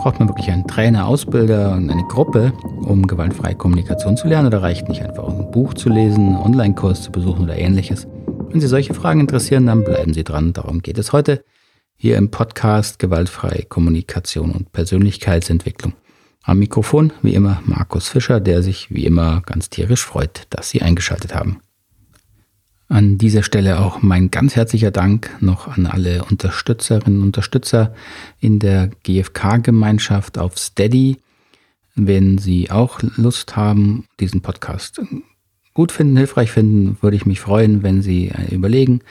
Braucht man wirklich einen Trainer, Ausbilder und eine Gruppe, um gewaltfreie Kommunikation zu lernen? Oder reicht nicht einfach ein Buch zu lesen, einen Online-Kurs zu besuchen oder ähnliches? Wenn Sie solche Fragen interessieren, dann bleiben Sie dran. Darum geht es heute hier im Podcast Gewaltfreie Kommunikation und Persönlichkeitsentwicklung. Am Mikrofon, wie immer, Markus Fischer, der sich wie immer ganz tierisch freut, dass Sie eingeschaltet haben. An dieser Stelle auch mein ganz herzlicher Dank noch an alle Unterstützerinnen und Unterstützer in der GFK-Gemeinschaft auf Steady. Wenn Sie auch Lust haben, diesen Podcast gut finden, hilfreich finden, würde ich mich freuen, wenn Sie überlegen,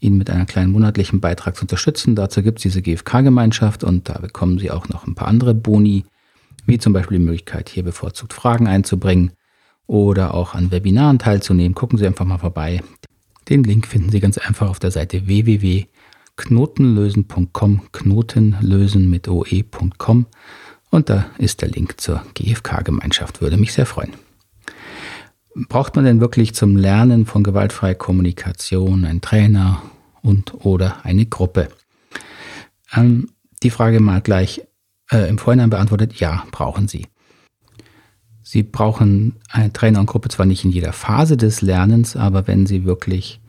ihn mit einer kleinen monatlichen Beitrag zu unterstützen. Dazu gibt es diese GFK-Gemeinschaft und da bekommen Sie auch noch ein paar andere Boni, wie zum Beispiel die Möglichkeit, hier bevorzugt Fragen einzubringen oder auch an Webinaren teilzunehmen. Gucken Sie einfach mal vorbei. Den Link finden Sie ganz einfach auf der Seite www.knotenlösen.com, Knotenlösen mit oe.com und da ist der Link zur GFK-Gemeinschaft. Würde mich sehr freuen. Braucht man denn wirklich zum Lernen von gewaltfreier Kommunikation einen Trainer und oder eine Gruppe? Ähm, die Frage mal gleich äh, im Vorhinein beantwortet, ja, brauchen Sie. Sie brauchen eine Trainer und Gruppe zwar nicht in jeder Phase des Lernens, aber wenn Sie wirklich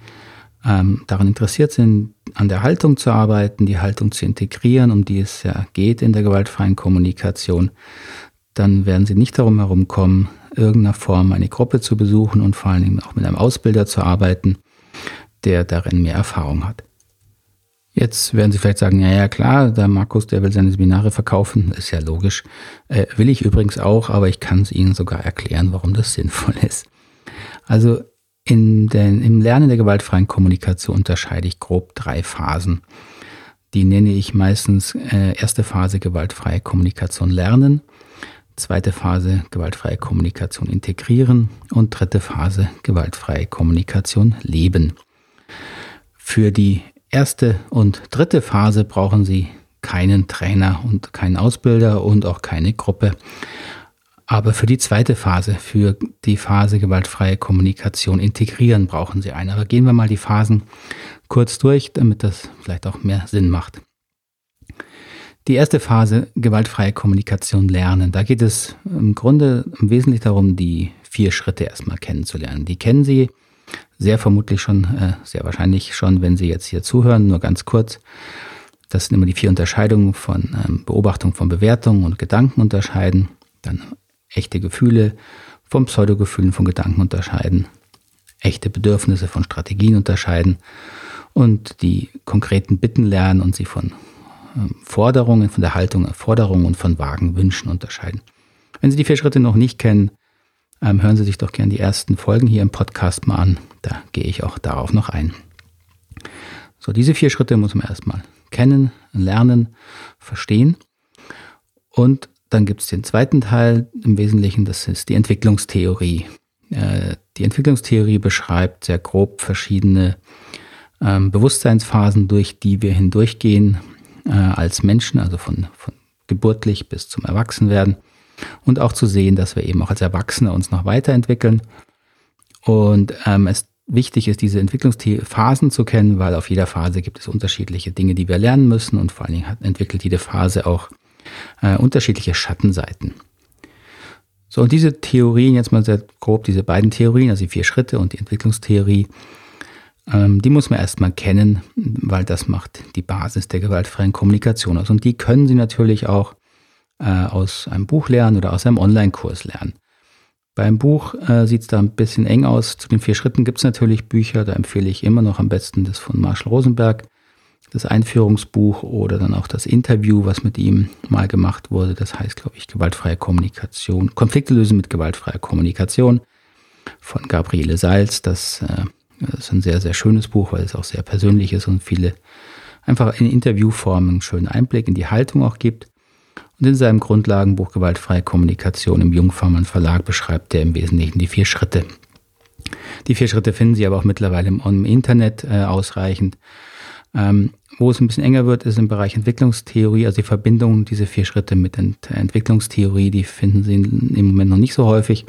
ähm, daran interessiert sind, an der Haltung zu arbeiten, die Haltung zu integrieren, um die es ja geht in der gewaltfreien Kommunikation, dann werden Sie nicht darum herumkommen, irgendeiner Form eine Gruppe zu besuchen und vor allen Dingen auch mit einem Ausbilder zu arbeiten, der darin mehr Erfahrung hat. Jetzt werden Sie vielleicht sagen, ja, ja, klar, der Markus, der will seine Seminare verkaufen, ist ja logisch. Äh, will ich übrigens auch, aber ich kann es Ihnen sogar erklären, warum das sinnvoll ist. Also in den, im Lernen der gewaltfreien Kommunikation unterscheide ich grob drei Phasen. Die nenne ich meistens äh, erste Phase gewaltfreie Kommunikation lernen, zweite Phase gewaltfreie Kommunikation integrieren und dritte Phase gewaltfreie Kommunikation leben. Für die erste und dritte Phase brauchen Sie keinen Trainer und keinen Ausbilder und auch keine Gruppe. Aber für die zweite Phase, für die Phase gewaltfreie Kommunikation integrieren, brauchen Sie eine. Aber gehen wir mal die Phasen kurz durch, damit das vielleicht auch mehr Sinn macht. Die erste Phase, gewaltfreie Kommunikation lernen. Da geht es im Grunde im Wesentlichen darum, die vier Schritte erstmal kennenzulernen. Die kennen Sie sehr vermutlich schon, äh, sehr wahrscheinlich schon, wenn Sie jetzt hier zuhören, nur ganz kurz. Das sind immer die vier Unterscheidungen von ähm, Beobachtung von Bewertung und Gedanken unterscheiden, dann echte Gefühle von Pseudogefühlen von Gedanken unterscheiden, echte Bedürfnisse von Strategien unterscheiden und die konkreten Bitten lernen und sie von ähm, Forderungen, von der Haltung Forderungen und von vagen Wünschen unterscheiden. Wenn Sie die vier Schritte noch nicht kennen, ähm, hören Sie sich doch gerne die ersten Folgen hier im Podcast mal an. Da gehe ich auch darauf noch ein. So, diese vier Schritte muss man erstmal kennen, lernen, verstehen. Und dann gibt es den zweiten Teil, im Wesentlichen, das ist die Entwicklungstheorie. Äh, die Entwicklungstheorie beschreibt sehr grob verschiedene ähm, Bewusstseinsphasen, durch die wir hindurchgehen äh, als Menschen, also von, von geburtlich bis zum Erwachsenwerden und auch zu sehen, dass wir eben auch als Erwachsene uns noch weiterentwickeln. Und ähm, es wichtig ist, diese Entwicklungsphasen zu kennen, weil auf jeder Phase gibt es unterschiedliche Dinge, die wir lernen müssen und vor allen Dingen hat, entwickelt jede Phase auch äh, unterschiedliche Schattenseiten. So, und diese Theorien, jetzt mal sehr grob, diese beiden Theorien, also die vier Schritte und die Entwicklungstheorie, ähm, die muss man erstmal kennen, weil das macht die Basis der gewaltfreien Kommunikation aus. Und die können Sie natürlich auch äh, aus einem Buch lernen oder aus einem Online-Kurs lernen. Beim Buch äh, sieht es da ein bisschen eng aus. Zu den vier Schritten gibt es natürlich Bücher, da empfehle ich immer noch am besten das von Marshall Rosenberg, das Einführungsbuch oder dann auch das Interview, was mit ihm mal gemacht wurde. Das heißt, glaube ich, gewaltfreie Kommunikation, Konflikte lösen mit gewaltfreier Kommunikation von Gabriele Salz. Das, äh, das ist ein sehr, sehr schönes Buch, weil es auch sehr persönlich ist und viele einfach in Interviewformen einen schönen Einblick in die Haltung auch gibt. Und in seinem Grundlagenbuch Gewaltfreie Kommunikation im Jungfermann Verlag beschreibt er im Wesentlichen die vier Schritte. Die vier Schritte finden Sie aber auch mittlerweile im, im Internet äh, ausreichend. Ähm, wo es ein bisschen enger wird, ist im Bereich Entwicklungstheorie, also die Verbindung dieser vier Schritte mit Ent Entwicklungstheorie, die finden Sie im Moment noch nicht so häufig.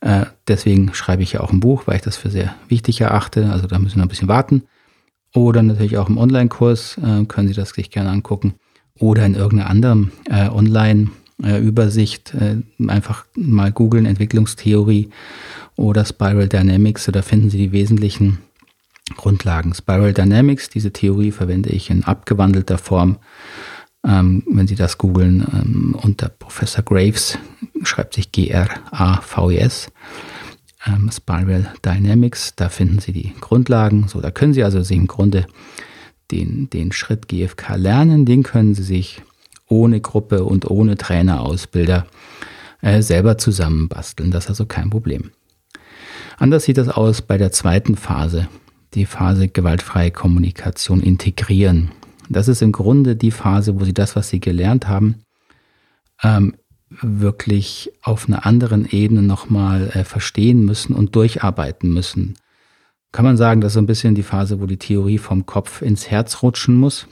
Äh, deswegen schreibe ich ja auch ein Buch, weil ich das für sehr wichtig erachte. Also da müssen wir ein bisschen warten. Oder natürlich auch im Online-Kurs äh, können Sie das sich gerne angucken. oder in irgendeiner anderen äh, Online-Übersicht äh, einfach mal googeln Entwicklungstheorie oder Spiral Dynamics, da finden Sie die wesentlichen Grundlagen. Spiral Dynamics, diese Theorie verwende ich in abgewandelter Form. Ähm, wenn Sie das googeln ähm, unter Professor Graves, schreibt sich G-R-A-V-E-S. Ähm, Spiral Dynamics, da finden Sie die Grundlagen. So, da können Sie also sich im Grunde den, den Schritt GFK lernen, den können Sie sich ohne Gruppe und ohne Trainerausbilder äh, selber zusammenbasteln. Das ist also kein Problem. Anders sieht das aus bei der zweiten Phase, die Phase gewaltfreie Kommunikation integrieren. Das ist im Grunde die Phase, wo Sie das, was Sie gelernt haben, ähm, wirklich auf einer anderen Ebene nochmal äh, verstehen müssen und durcharbeiten müssen kann man sagen, das ist so ein bisschen die Phase, wo die Theorie vom Kopf ins Herz rutschen muss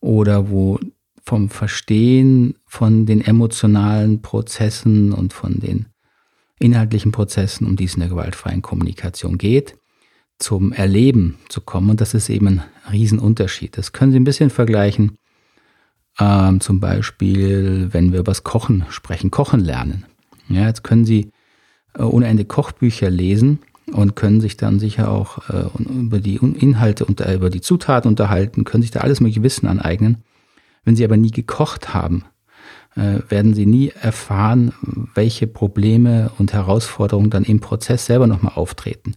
oder wo vom Verstehen von den emotionalen Prozessen und von den inhaltlichen Prozessen, um die es in der gewaltfreien Kommunikation geht, zum Erleben zu kommen. Und das ist eben ein Riesenunterschied. Das können Sie ein bisschen vergleichen, ähm, zum Beispiel, wenn wir über das Kochen sprechen, Kochen lernen. Ja, jetzt können Sie äh, ohne Ende Kochbücher lesen und können sich dann sicher auch äh, über die Inhalte und äh, über die Zutaten unterhalten, können sich da alles mögliche Wissen aneignen. Wenn sie aber nie gekocht haben, äh, werden sie nie erfahren, welche Probleme und Herausforderungen dann im Prozess selber nochmal auftreten.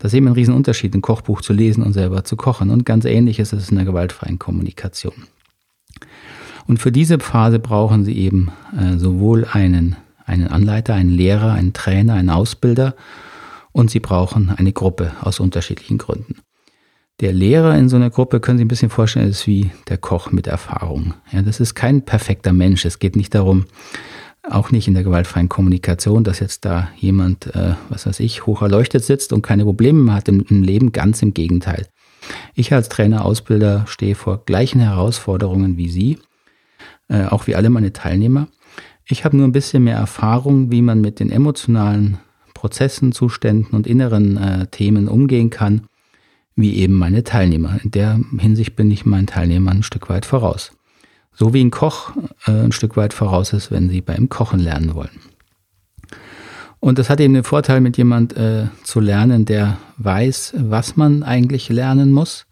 Das ist eben ein Riesenunterschied, ein Kochbuch zu lesen und selber zu kochen. Und ganz ähnlich ist es in der gewaltfreien Kommunikation. Und für diese Phase brauchen Sie eben äh, sowohl einen, einen Anleiter, einen Lehrer, einen Trainer, einen Ausbilder und sie brauchen eine Gruppe aus unterschiedlichen Gründen. Der Lehrer in so einer Gruppe, können Sie ein bisschen vorstellen, ist wie der Koch mit Erfahrung. Ja, das ist kein perfekter Mensch. Es geht nicht darum, auch nicht in der gewaltfreien Kommunikation, dass jetzt da jemand, äh, was weiß ich, hoch erleuchtet sitzt und keine Probleme mehr hat im, im Leben. Ganz im Gegenteil. Ich als Trainer, Ausbilder stehe vor gleichen Herausforderungen wie Sie, äh, auch wie alle meine Teilnehmer. Ich habe nur ein bisschen mehr Erfahrung, wie man mit den emotionalen Prozessen, Zuständen und inneren äh, Themen umgehen kann, wie eben meine Teilnehmer. In der Hinsicht bin ich meinen Teilnehmern ein Stück weit voraus. So wie ein Koch äh, ein Stück weit voraus ist, wenn sie beim Kochen lernen wollen. Und das hat eben den Vorteil, mit jemand äh, zu lernen, der weiß, was man eigentlich lernen muss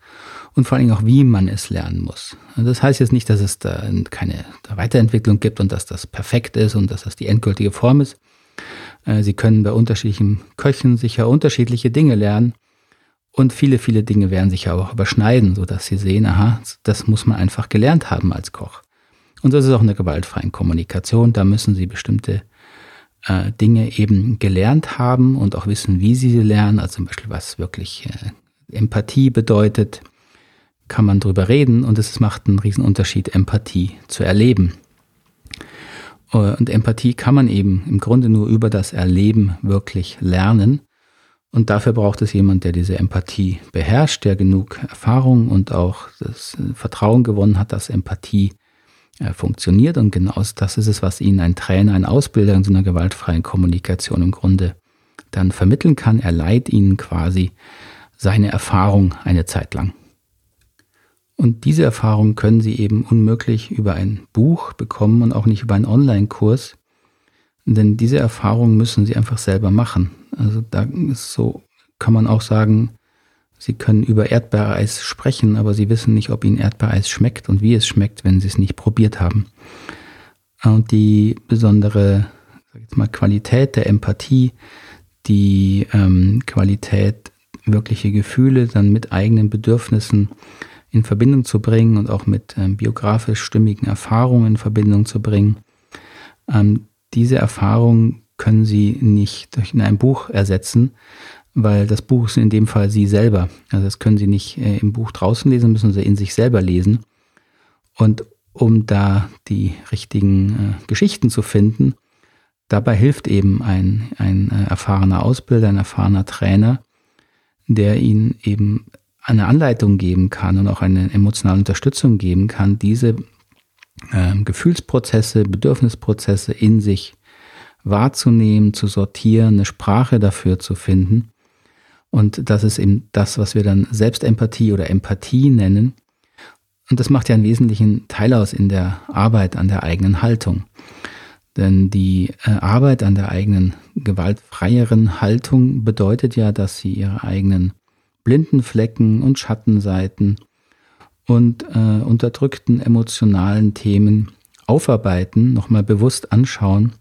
und vor allem auch, wie man es lernen muss. Das heißt jetzt nicht, dass es da keine Weiterentwicklung gibt und dass das perfekt ist und dass das die endgültige Form ist, äh, Sie können bei unterschiedlichen Köchen sicher unterschiedliche Dinge lernen. Und viele, viele Dinge werden sich ja auch überschneiden, sodass Sie sehen, aha, das muss man einfach gelernt haben als Koch. Und das ist auch eine gewaltfreie Kommunikation. Da müssen Sie bestimmte äh, Dinge eben gelernt haben und auch wissen, wie Sie sie lernen. Also zum Beispiel, was wirklich äh, Empathie bedeutet, kann man drüber reden. Und es macht einen riesen Unterschied, Empathie zu erleben. Und Empathie kann man eben im Grunde nur über das Erleben wirklich lernen. Und dafür braucht es jemand, der diese Empathie beherrscht, der genug Erfahrung und auch das Vertrauen gewonnen hat, dass Empathie äh, funktioniert. Und genau das ist es, was Ihnen ein Trainer, ein Ausbilder in so einer gewaltfreien Kommunikation im Grunde dann vermitteln kann. Er leiht Ihnen quasi seine Erfahrung eine Zeit lang. Und diese Erfahrung können Sie eben unmöglich über ein Buch bekommen und auch nicht über einen Online-Kurs. Denn diese Erfahrung müssen Sie einfach selber machen. Also da ist so, kann man auch sagen, Sie können über Erdbeereis sprechen, aber Sie wissen nicht, ob Ihnen Erdbeereis schmeckt und wie es schmeckt, wenn Sie es nicht probiert haben. Und die besondere sag ich mal, Qualität der Empathie, die ähm, Qualität wirkliche Gefühle dann mit eigenen Bedürfnissen in Verbindung zu bringen und auch mit ähm, biografisch stimmigen Erfahrungen in Verbindung zu bringen. Ähm, diese Erfahrungen können Sie nicht in einem Buch ersetzen, weil das Buch sind in dem Fall Sie selber. Also das können Sie nicht äh, im Buch draußen lesen, müssen Sie in sich selber lesen. Und um da die richtigen äh, Geschichten zu finden, dabei hilft eben ein, ein äh, erfahrener Ausbilder, ein erfahrener Trainer, der Ihnen eben eine Anleitung geben kann und auch eine emotionale Unterstützung geben kann, diese äh, Gefühlsprozesse, Bedürfnisprozesse in sich wahrzunehmen, zu sortieren, eine Sprache dafür zu finden. Und das ist eben das, was wir dann Selbstempathie oder Empathie nennen. Und das macht ja einen wesentlichen Teil aus in der Arbeit an der eigenen Haltung. Denn die äh, Arbeit an der eigenen gewaltfreieren Haltung bedeutet ja, dass sie ihre eigenen blinden Flecken und Schattenseiten und äh, unterdrückten emotionalen Themen aufarbeiten, nochmal bewusst anschauen,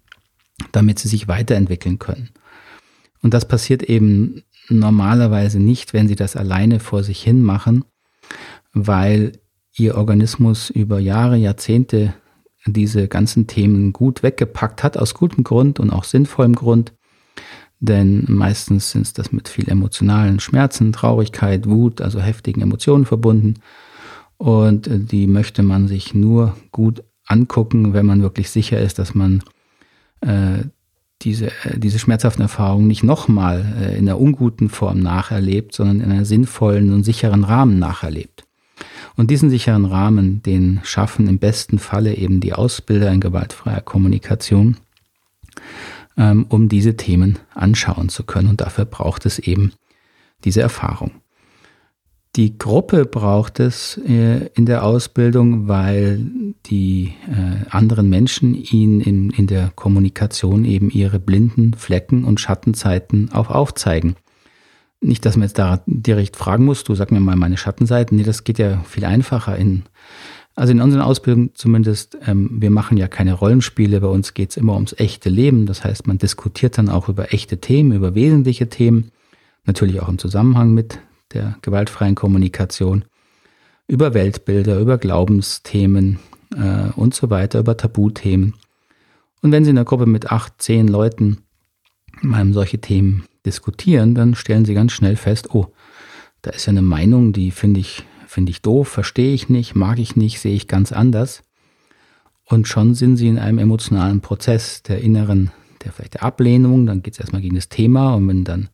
damit sie sich weiterentwickeln können. Und das passiert eben normalerweise nicht, wenn sie das alleine vor sich hin machen, weil ihr Organismus über Jahre, Jahrzehnte diese ganzen Themen gut weggepackt hat, aus gutem Grund und auch sinnvollem Grund. Denn meistens sind es das mit viel emotionalen Schmerzen, Traurigkeit, Wut, also heftigen Emotionen verbunden. Und die möchte man sich nur gut angucken, wenn man wirklich sicher ist, dass man äh, diese, äh, diese schmerzhaften Erfahrungen nicht nochmal äh, in einer unguten Form nacherlebt, sondern in einer sinnvollen und sicheren Rahmen nacherlebt. Und diesen sicheren Rahmen, den schaffen im besten Falle eben die Ausbilder in gewaltfreier Kommunikation, ähm, um diese Themen anschauen zu können. Und dafür braucht es eben diese Erfahrung. Die Gruppe braucht es äh, in der Ausbildung, weil die äh, anderen Menschen ihnen in, in der Kommunikation eben ihre blinden Flecken und Schattenzeiten auch aufzeigen. Nicht, dass man jetzt da direkt fragen muss, du sag mir mal meine Schattenseiten. Nee, das geht ja viel einfacher in, also in unseren Ausbildungen zumindest, ähm, wir machen ja keine Rollenspiele, bei uns geht es immer ums echte Leben. Das heißt, man diskutiert dann auch über echte Themen, über wesentliche Themen, natürlich auch im Zusammenhang mit der gewaltfreien Kommunikation, über Weltbilder, über Glaubensthemen äh, und so weiter, über Tabuthemen. Und wenn Sie in einer Gruppe mit acht, zehn Leuten mal solche Themen diskutieren, dann stellen Sie ganz schnell fest, oh, da ist ja eine Meinung, die finde ich, finde ich doof, verstehe ich nicht, mag ich nicht, sehe ich ganz anders. Und schon sind Sie in einem emotionalen Prozess der inneren, der vielleicht der Ablehnung, dann geht es erstmal gegen das Thema und wenn dann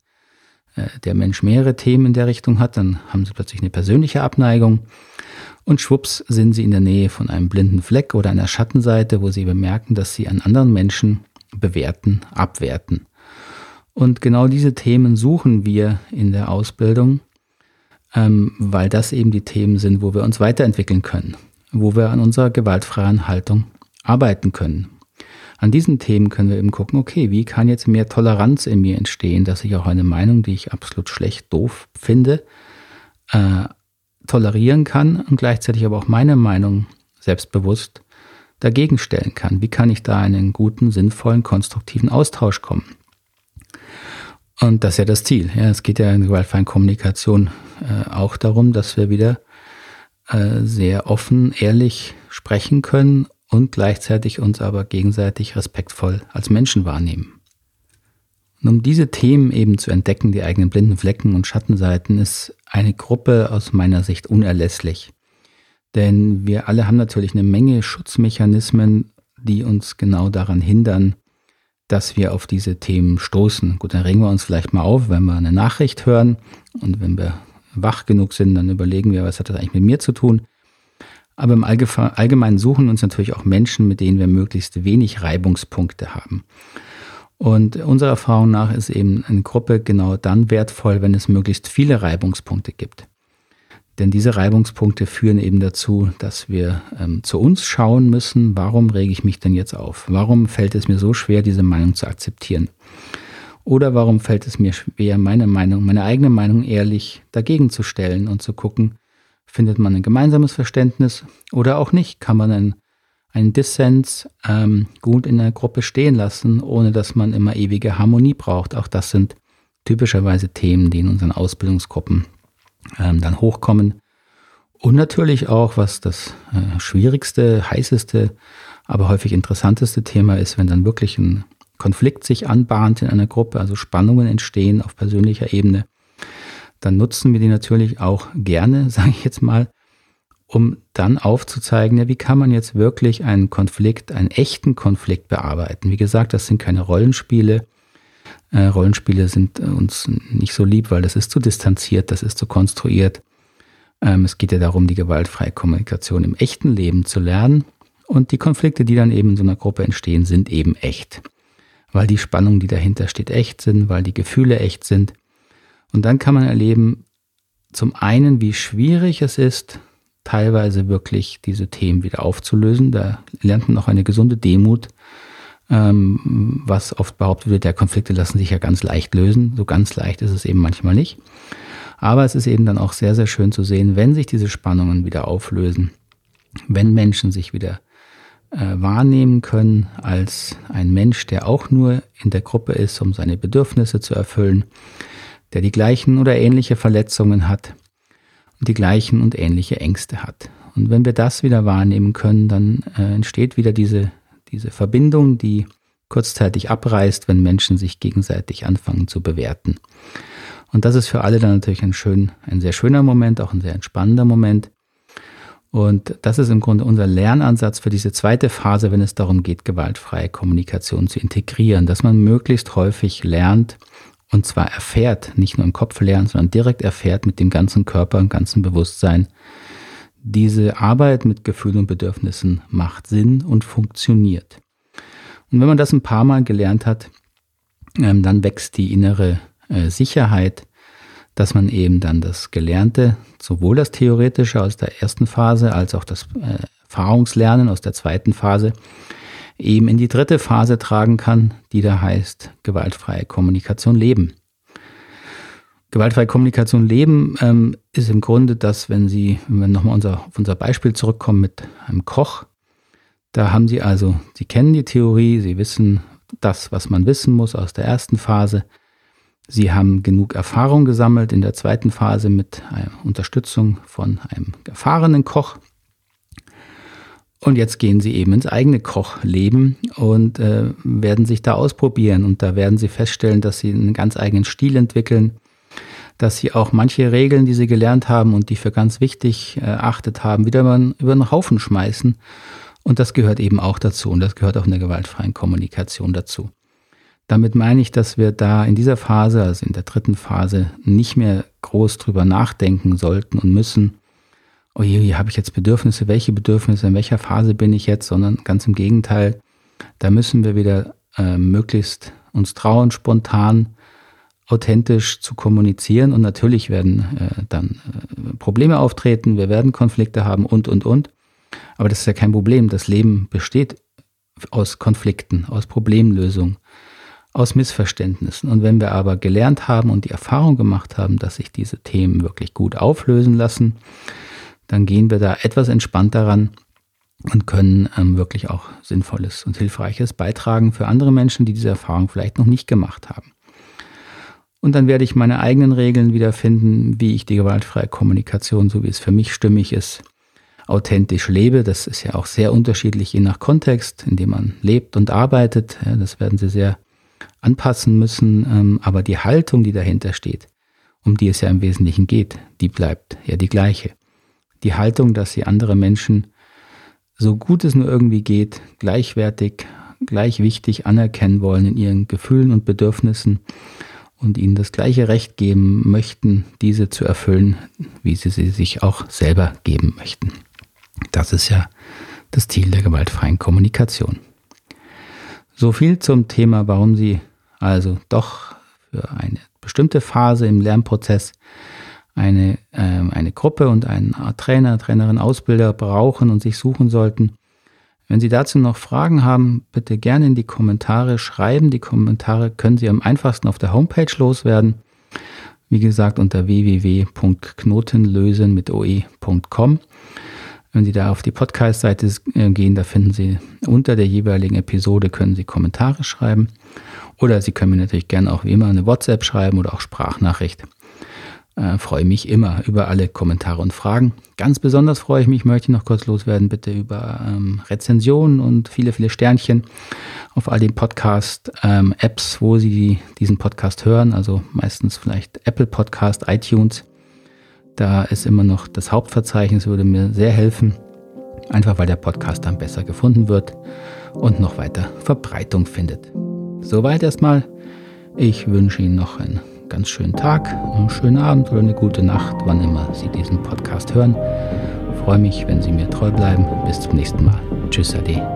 der Mensch mehrere Themen in der Richtung hat, dann haben sie plötzlich eine persönliche Abneigung und schwupps sind sie in der Nähe von einem blinden Fleck oder einer Schattenseite, wo sie bemerken, dass sie einen anderen Menschen bewerten, abwerten. Und genau diese Themen suchen wir in der Ausbildung, ähm, weil das eben die Themen sind, wo wir uns weiterentwickeln können, wo wir an unserer gewaltfreien Haltung arbeiten können, an diesen Themen können wir eben gucken, okay, wie kann jetzt mehr Toleranz in mir entstehen, dass ich auch eine Meinung, die ich absolut schlecht, doof finde, äh, tolerieren kann und gleichzeitig aber auch meine Meinung selbstbewusst dagegen stellen kann. Wie kann ich da in einen guten, sinnvollen, konstruktiven Austausch kommen? Und das ist ja das Ziel. Ja, es geht ja in gewaltfreien Kommunikation äh, auch darum, dass wir wieder äh, sehr offen, ehrlich sprechen können und gleichzeitig uns aber gegenseitig respektvoll als Menschen wahrnehmen. Und um diese Themen eben zu entdecken, die eigenen blinden Flecken und Schattenseiten, ist eine Gruppe aus meiner Sicht unerlässlich. Denn wir alle haben natürlich eine Menge Schutzmechanismen, die uns genau daran hindern, dass wir auf diese Themen stoßen. Gut, dann regen wir uns vielleicht mal auf, wenn wir eine Nachricht hören und wenn wir wach genug sind, dann überlegen wir, was hat das eigentlich mit mir zu tun. Aber im Allgemeinen suchen uns natürlich auch Menschen, mit denen wir möglichst wenig Reibungspunkte haben. Und unserer Erfahrung nach ist eben eine Gruppe genau dann wertvoll, wenn es möglichst viele Reibungspunkte gibt. Denn diese Reibungspunkte führen eben dazu, dass wir ähm, zu uns schauen müssen, warum rege ich mich denn jetzt auf? Warum fällt es mir so schwer, diese Meinung zu akzeptieren? Oder warum fällt es mir schwer, meine Meinung, meine eigene Meinung ehrlich dagegen zu stellen und zu gucken, Findet man ein gemeinsames Verständnis oder auch nicht? Kann man einen, einen Dissens ähm, gut in der Gruppe stehen lassen, ohne dass man immer ewige Harmonie braucht? Auch das sind typischerweise Themen, die in unseren Ausbildungsgruppen ähm, dann hochkommen. Und natürlich auch, was das äh, schwierigste, heißeste, aber häufig interessanteste Thema ist, wenn dann wirklich ein Konflikt sich anbahnt in einer Gruppe, also Spannungen entstehen auf persönlicher Ebene dann nutzen wir die natürlich auch gerne, sage ich jetzt mal, um dann aufzuzeigen, ja, wie kann man jetzt wirklich einen Konflikt, einen echten Konflikt bearbeiten. Wie gesagt, das sind keine Rollenspiele. Äh, Rollenspiele sind uns nicht so lieb, weil das ist zu distanziert, das ist zu konstruiert. Ähm, es geht ja darum, die gewaltfreie Kommunikation im echten Leben zu lernen. Und die Konflikte, die dann eben in so einer Gruppe entstehen, sind eben echt. Weil die Spannung, die dahinter steht, echt sind, weil die Gefühle echt sind. Und dann kann man erleben, zum einen, wie schwierig es ist, teilweise wirklich diese Themen wieder aufzulösen. Da lernt man auch eine gesunde Demut, ähm, was oft behauptet wird, der Konflikte lassen sich ja ganz leicht lösen. So ganz leicht ist es eben manchmal nicht. Aber es ist eben dann auch sehr, sehr schön zu sehen, wenn sich diese Spannungen wieder auflösen, wenn Menschen sich wieder äh, wahrnehmen können als ein Mensch, der auch nur in der Gruppe ist, um seine Bedürfnisse zu erfüllen, der die gleichen oder ähnliche Verletzungen hat und die gleichen und ähnliche Ängste hat. Und wenn wir das wieder wahrnehmen können, dann äh, entsteht wieder diese, diese Verbindung, die kurzzeitig abreißt, wenn Menschen sich gegenseitig anfangen zu bewerten. Und das ist für alle dann natürlich ein, schön, ein sehr schöner Moment, auch ein sehr entspannender Moment. Und das ist im Grunde unser Lernansatz für diese zweite Phase, wenn es darum geht, gewaltfreie Kommunikation zu integrieren, dass man möglichst häufig lernt, und zwar erfährt, nicht nur im Kopf lernt, sondern direkt erfährt mit dem ganzen Körper und ganzen Bewusstsein. Diese Arbeit mit Gefühlen und Bedürfnissen macht Sinn und funktioniert. Und wenn man das ein paar Mal gelernt hat, ähm, dann wächst die innere äh, Sicherheit, dass man eben dann das Gelernte, sowohl das Theoretische aus der ersten Phase als auch das äh, Erfahrungslernen aus der zweiten Phase, eben in die dritte Phase tragen kann, die da heißt gewaltfreie Kommunikation leben. Gewaltfreie Kommunikation leben ähm, ist im Grunde das, wenn Sie, wenn wir nochmal unser, auf unser Beispiel zurückkommen mit einem Koch, da haben Sie also, Sie kennen die Theorie, Sie wissen das, was man wissen muss aus der ersten Phase. Sie haben genug Erfahrung gesammelt in der zweiten Phase mit Unterstützung von einem erfahrenen Koch. Und jetzt gehen sie eben ins eigene Kochleben und äh, werden sich da ausprobieren. Und da werden sie feststellen, dass sie einen ganz eigenen Stil entwickeln, dass sie auch manche Regeln, die sie gelernt haben und die für ganz wichtig äh, erachtet haben, wieder über, über den Haufen schmeißen. Und das gehört eben auch dazu. Und das gehört auch in der gewaltfreien Kommunikation dazu. Damit meine ich, dass wir da in dieser Phase, also in der dritten Phase, nicht mehr groß drüber nachdenken sollten und müssen, oh je, habe ich jetzt Bedürfnisse, welche Bedürfnisse, in welcher Phase bin ich jetzt, sondern ganz im Gegenteil, da müssen wir wieder äh, möglichst uns trauen, spontan, authentisch zu kommunizieren und natürlich werden äh, dann äh, Probleme auftreten, wir werden Konflikte haben und, und, und. Aber das ist ja kein Problem. Das Leben besteht aus Konflikten, aus Problemlösung, aus Missverständnissen. Und wenn wir aber gelernt haben und die Erfahrung gemacht haben, dass sich diese Themen wirklich gut auflösen lassen, dann gehen wir da etwas entspannter ran und können ähm, wirklich auch Sinnvolles und Hilfreiches beitragen für andere Menschen, die diese Erfahrung vielleicht noch nicht gemacht haben. Und dann werde ich meine eigenen Regeln wiederfinden, wie ich die gewaltfreie Kommunikation, so wie es für mich stimmig ist, authentisch lebe. Das ist ja auch sehr unterschiedlich je nach Kontext, in dem man lebt und arbeitet. Ja, das werden Sie sehr anpassen müssen. Ähm, aber die Haltung, die dahinter steht, um die es ja im Wesentlichen geht, die bleibt ja die gleiche die Haltung, dass sie andere Menschen so gut es nur irgendwie geht, gleichwertig, gleich wichtig anerkennen wollen in ihren Gefühlen und Bedürfnissen und ihnen das gleiche Recht geben möchten, diese zu erfüllen, wie sie sie sich auch selber geben möchten. Das ist ja das Ziel der gewaltfreien Kommunikation. So viel zum Thema, warum Sie also doch für eine bestimmte Phase im Lernprozess eine, äh, eine Gruppe und einen Trainer, Trainerin, Ausbilder brauchen und sich suchen sollten. Wenn Sie dazu noch Fragen haben, bitte gerne in die Kommentare schreiben. Die Kommentare können Sie am einfachsten auf der Homepage loswerden. Wie gesagt, unter www.knotenlösen mit oe.com. Wenn Sie da auf die Podcast-Seite äh, gehen, da finden Sie unter der jeweiligen Episode können Sie Kommentare schreiben. Oder Sie können mir natürlich gerne auch wie immer eine WhatsApp schreiben oder auch Sprachnachricht. Äh, freue mich immer über alle Kommentare und Fragen. Ganz besonders freue ich mich, möchte ich noch kurz loswerden, bitte über ähm, Rezensionen und viele, viele Sternchen auf all den Podcast-Apps, ähm, wo Sie die, diesen Podcast hören. Also meistens vielleicht Apple Podcast, iTunes. Da ist immer noch das Hauptverzeichnis, würde mir sehr helfen. Einfach weil der Podcast dann besser gefunden wird und noch weiter Verbreitung findet. Soweit erstmal. Ich wünsche Ihnen noch einen ganz schönen Tag, einen schönen Abend oder eine gute Nacht, wann immer Sie diesen Podcast hören. Ich freue mich, wenn Sie mir treu bleiben. Bis zum nächsten Mal. Tschüss, Ade.